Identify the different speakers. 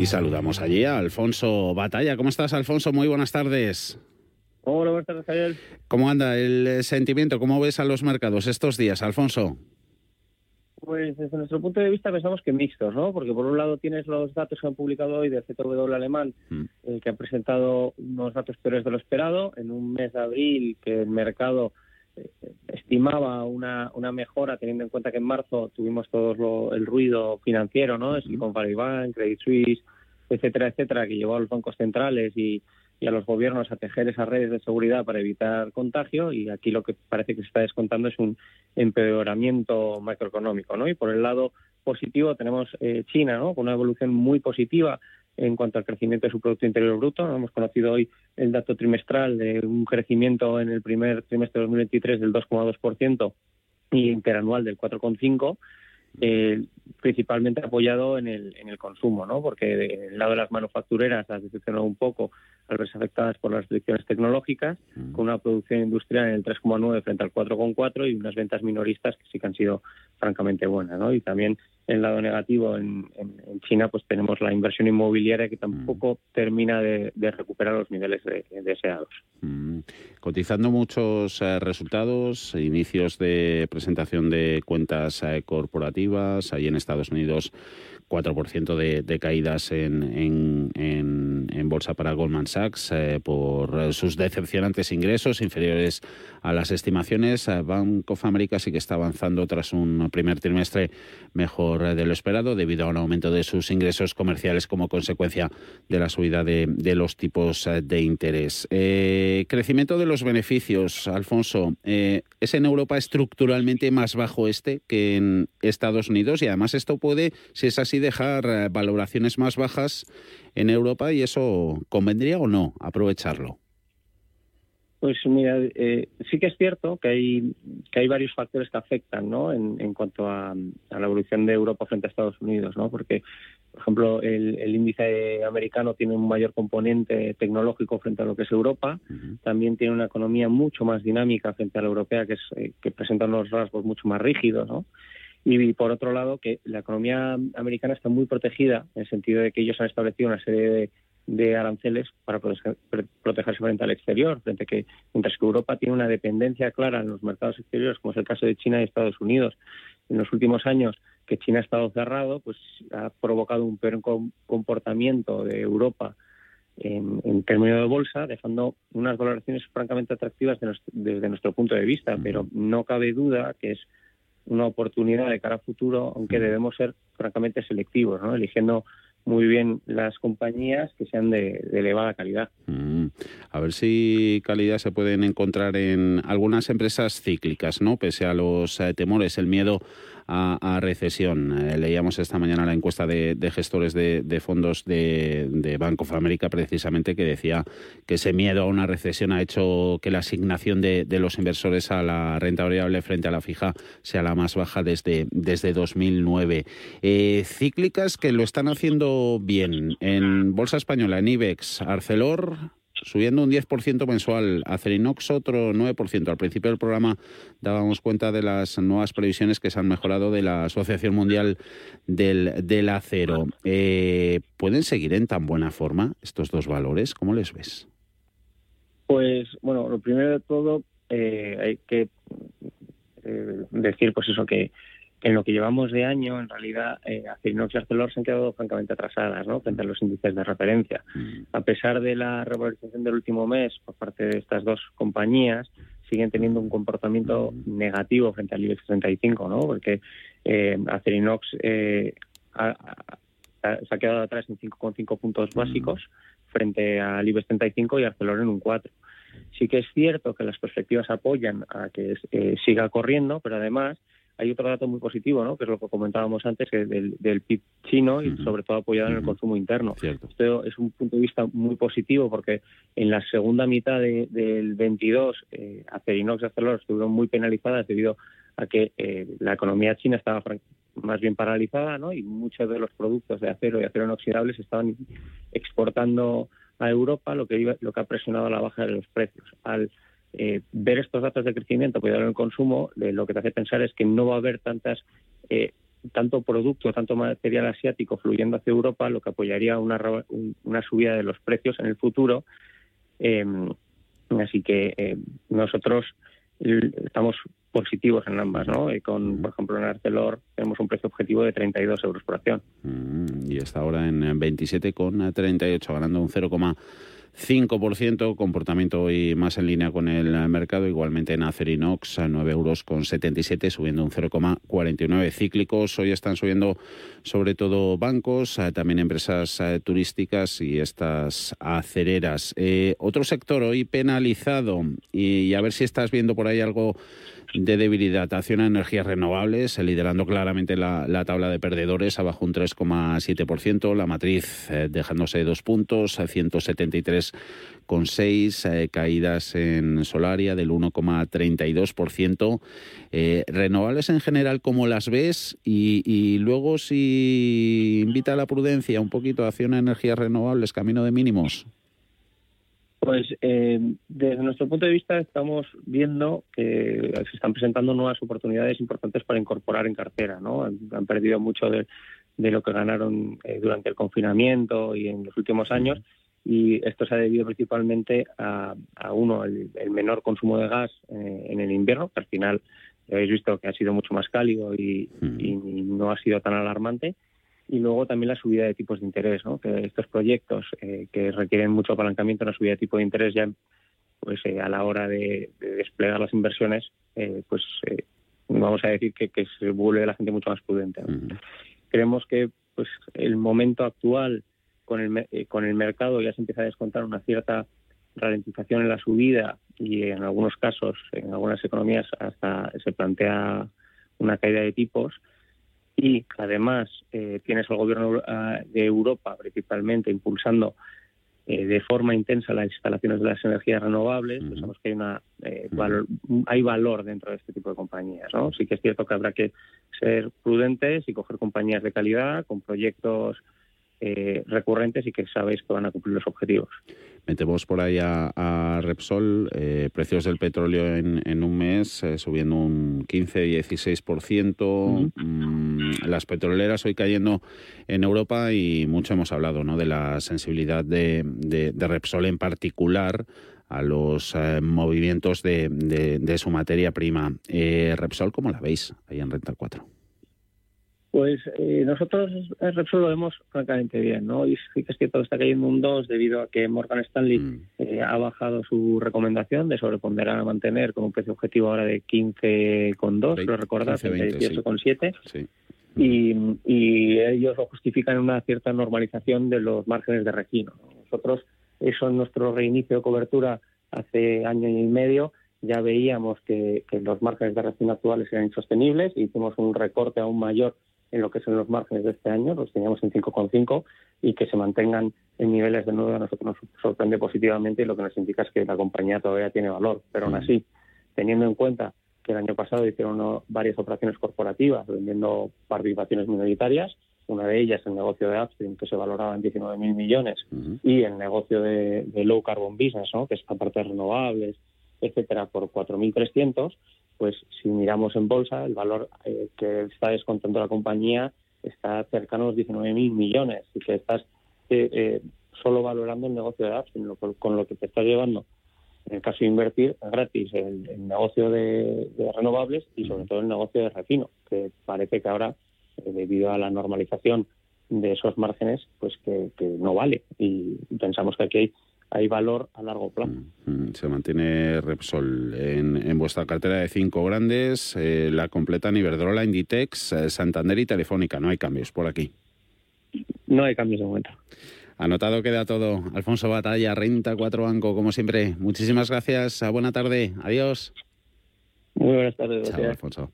Speaker 1: Y saludamos allí a Alfonso Batalla. ¿Cómo estás, Alfonso? Muy buenas tardes.
Speaker 2: Hola, buenas tardes, Javier.
Speaker 1: ¿Cómo anda el sentimiento? ¿Cómo ves a los mercados estos días, Alfonso?
Speaker 2: Pues desde nuestro punto de vista pensamos que mixtos, ¿no? Porque por un lado tienes los datos que han publicado hoy del CTW alemán, mm. eh, que ha presentado unos datos peores de lo esperado, en un mes de abril que el mercado eh, estimaba una, una mejora, teniendo en cuenta que en marzo tuvimos todo el ruido financiero, ¿no? Es Valley Bank, Credit Suisse, etcétera, etcétera, que llevó a los bancos centrales y, y a los gobiernos a tejer esas redes de seguridad para evitar contagio y aquí lo que parece que se está descontando es un empeoramiento macroeconómico, ¿no? Y por el lado positivo tenemos eh, China, ¿no? Con una evolución muy positiva en cuanto al crecimiento de su Producto Interior Bruto. Hemos conocido hoy el dato trimestral de un crecimiento en el primer trimestre de 2023 del 2,2% y interanual del 4,5%. Eh, principalmente apoyado en el, en el consumo, ¿no? Porque del lado de las manufactureras las decepcionó un poco al verse afectadas por las restricciones tecnológicas, mm. con una producción industrial en el 3,9 frente al 4,4 y unas ventas minoristas que sí que han sido francamente buenas, ¿no? Y también en el lado negativo en, China pues tenemos la inversión inmobiliaria que tampoco mm. termina de, recuperar los niveles deseados.
Speaker 1: Mm. Cotizando muchos eh, resultados, inicios de presentación de cuentas eh, corporativas, ahí en Estados Unidos 4% de, de, caídas en, en, bolsa para Goldman Sachs eh, por sus decepcionantes ingresos inferiores a las estimaciones. Bank of America sí que está avanzando tras un primer trimestre mejor de lo esperado debido a un aumento de sus ingresos comerciales como consecuencia de la subida de, los tipos de interés. Eh, crecimiento de los beneficios, Alfonso. Eh, ¿Es en Europa estructuralmente más bajo este que en Estados Unidos? Y además esto puede, si es así, dejar eh, valoraciones más bajas en Europa y eso convendría o no aprovecharlo.
Speaker 2: Pues mira, eh, sí que es cierto que hay que hay varios factores que afectan, ¿no? En, en cuanto a, la evolución de Europa frente a Estados Unidos, ¿no? Porque, por ejemplo, el, índice americano tiene un mayor componente tecnológico frente a lo que es Europa. También tiene una economía mucho más dinámica frente a la europea, que es eh, que presenta unos rasgos mucho más rígidos, ¿no? Y por otro lado, que la economía americana está muy protegida en el sentido de que ellos han establecido una serie de, aranceles para protegerse frente al exterior, frente a que mientras que Europa tiene una dependencia clara en los mercados exteriores, como es el caso de China y Estados Unidos, en los últimos años que China ha estado cerrado, pues ha provocado un peor comportamiento de Europa en, términos de bolsa, dejando unas valoraciones francamente atractivas desde nuestro punto de vista, pero no cabe duda que es una oportunidad de cara a futuro, aunque debemos ser francamente selectivos, ¿no? eligiendo muy bien las compañías que sean de, elevada calidad.
Speaker 1: Mm. A ver si calidad se pueden encontrar en algunas empresas cíclicas, ¿no? Pese a los eh, temores, el miedo a, recesión. Eh, leíamos esta mañana la encuesta de, gestores de, fondos de, de, Bank of precisamente que decía que ese miedo a una recesión ha hecho que la asignación de, los inversores a la renta variable frente a la fija sea la más baja desde, desde 2009. Eh, cíclicas que lo están haciendo bien. En Bolsa Española, en IBEX, Arcelor, subiendo un 10% mensual, Acerinox otro 9%. Al principio del programa dábamos cuenta de las nuevas previsiones que se han mejorado de la Asociación Mundial del, del Acero. Eh, ¿Pueden seguir en tan buena forma estos dos valores? ¿Cómo les ves?
Speaker 2: Pues bueno, lo primero de todo eh, hay que eh, decir pues eso que en lo que llevamos de año, en realidad, eh, Acerinox y Arcelor se han quedado francamente atrasadas ¿no? frente a los índices de referencia. Mm. A pesar de la revalorización del último mes por parte de estas dos compañías, siguen teniendo un comportamiento mm. negativo frente al IBEX 35, ¿no? porque eh, Acerinox eh, se ha quedado atrás en 5,5 puntos mm. básicos frente al IBEX 35 y Arcelor en un 4. Sí que es cierto que las perspectivas apoyan a que eh, siga corriendo, pero además hay otro dato muy positivo, ¿no? que es lo que comentábamos antes, que del, del PIB chino y sobre todo apoyado en el consumo interno. Esto es un punto de vista muy positivo porque en la segunda mitad del 22 eh, Acerinox y Arcelor estuvieron muy penalizadas debido a que eh, la economía china estaba más bien paralizada ¿no? y muchos de los productos de acero y acero inoxidable se estaban exportando a Europa, lo que, lo que ha presionado la baja de los precios. Al eh, ver estos datos de crecimiento, cuidado en el consumo, lo que te hace pensar es que no va a haber tantas eh, tanto producto, tanto material asiático fluyendo hacia Europa, lo que apoyaría una, una subida de los precios en el futuro. así que nosotros estamos positivos en ambas, ¿no? Y con, por ejemplo, en Arcelor tenemos un precio objetivo de 32 euros por acción.
Speaker 1: Mm, y está ahora en 27,38, ganando un 0, 5%, comportamiento hoy más en línea con el mercado, igualmente en Acerinox a 9,77 euros, con 77, subiendo un 0,49 cíclicos. Hoy están subiendo sobre todo bancos, eh, también empresas eh, turísticas y estas acereras. Eh, otro sector hoy penalizado y a ver si estás viendo por ahí algo de debilidad. Acción a energías renovables, liderando claramente la, tabla de perdedores, abajo un 3,7%. La matriz eh, dejándose dos puntos, 173 1,6, eh, caídas en Solaria del 1,32%. Eh, ¿Renovables en general como las ves? Y, luego si invita a la prudencia un poquito, acción a energías renovables, camino de mínimos.
Speaker 2: Pues eh, desde nuestro punto de vista estamos viendo que se están presentando nuevas oportunidades importantes para incorporar en cartera, ¿no? Han, perdido mucho de, lo que ganaron eh, durante el confinamiento y en los últimos años y esto se ha debido principalmente a, uno, el, menor consumo de gas eh, en el invierno, que al final habéis visto que ha sido mucho más cálido y no ha sido tan alarmante y luego también la subida de tipos de interés, ¿no? que estos proyectos eh, que requieren mucho apalancamiento, la subida de tipo de interés ya pues eh, a la hora de, desplegar las inversiones, eh, pues vamos a decir que, se vuelve la gente mucho más prudente. Creemos que pues el momento actual con el, con el mercado ya se empieza a descontar una cierta ralentización en la subida y en algunos casos, en algunas economías, hasta se plantea una caída de tipos y además eh, tienes al gobierno ah, de Europa principalmente impulsando eh, de forma intensa las instalaciones de las energías renovables, pensamos que hay, una, eh, valor, hay valor dentro de este tipo de compañías. ¿no? Sí que es cierto que habrá que ser prudentes y coger compañías de calidad con proyectos eh, recurrentes y que sabéis que van a cumplir los objetivos.
Speaker 1: Metemos por ahí a, Repsol, eh, precios del petróleo en, un mes eh, subiendo un 15-16%, mm, las petroleras hoy cayendo en Europa y mucho hemos hablado ¿no? de la sensibilidad de, Repsol en particular a los movimientos de, de, su materia prima. Repsol, ¿cómo la veis ahí en Renta 4?
Speaker 2: Pues eh, nosotros el Repsol lo vemos francamente bien, ¿no? Y sí que es cierto que está cayendo un 2 debido a que Morgan Stanley mm. eh, ha bajado su recomendación de sobreponderar a mantener con un precio objetivo ahora de 15,2, lo recordás, 18,7. Sí. Y, y ellos lo justifican en una cierta normalización de los márgenes de refino. Nosotros, eso en nuestro reinicio de cobertura hace año y medio, ya veíamos que, que los márgenes de refino actuales eran insostenibles y hicimos un recorte aún mayor en lo que son los márgenes de este año, los teníamos en 5,5 y que se mantengan en niveles de nuevo a nosotros nos sorprende positivamente y lo que nos indica es que la compañía todavía tiene valor. Pero aún así, teniendo en cuenta que el año pasado hicieron varias operaciones corporativas vendiendo participaciones minoritarias, una de ellas el negocio de Upstream que se valoraba en 19.000 millones y el negocio de, Low Carbon Business, ¿no? que es la parte de renovables, etcétera, por 4.300, pues si miramos en bolsa, el valor eh, que está descontando la compañía está cercano a los 19.000 millones y que estás eh, eh, solo valorando el negocio de apps, con lo que te está llevando, en el caso de invertir, gratis el, negocio de, renovables y sobre todo el negocio de refino, que parece que ahora, debido a la normalización de esos márgenes, pues que, que no vale. Y pensamos que aquí hay hay valor a largo plazo. Mm,
Speaker 1: mm, se mantiene Repsol en, vuestra cartera de cinco grandes, eh, la completan Iberdrola, Inditex, eh, Santander y Telefónica. No hay cambios por aquí.
Speaker 2: No hay cambios de momento.
Speaker 1: Anotado queda todo. Alfonso Batalla, Renta 4 Banco, como siempre. Muchísimas gracias. Buena tarde. Adiós.
Speaker 2: Muy buenas tardes.
Speaker 1: Chao, Alfonso.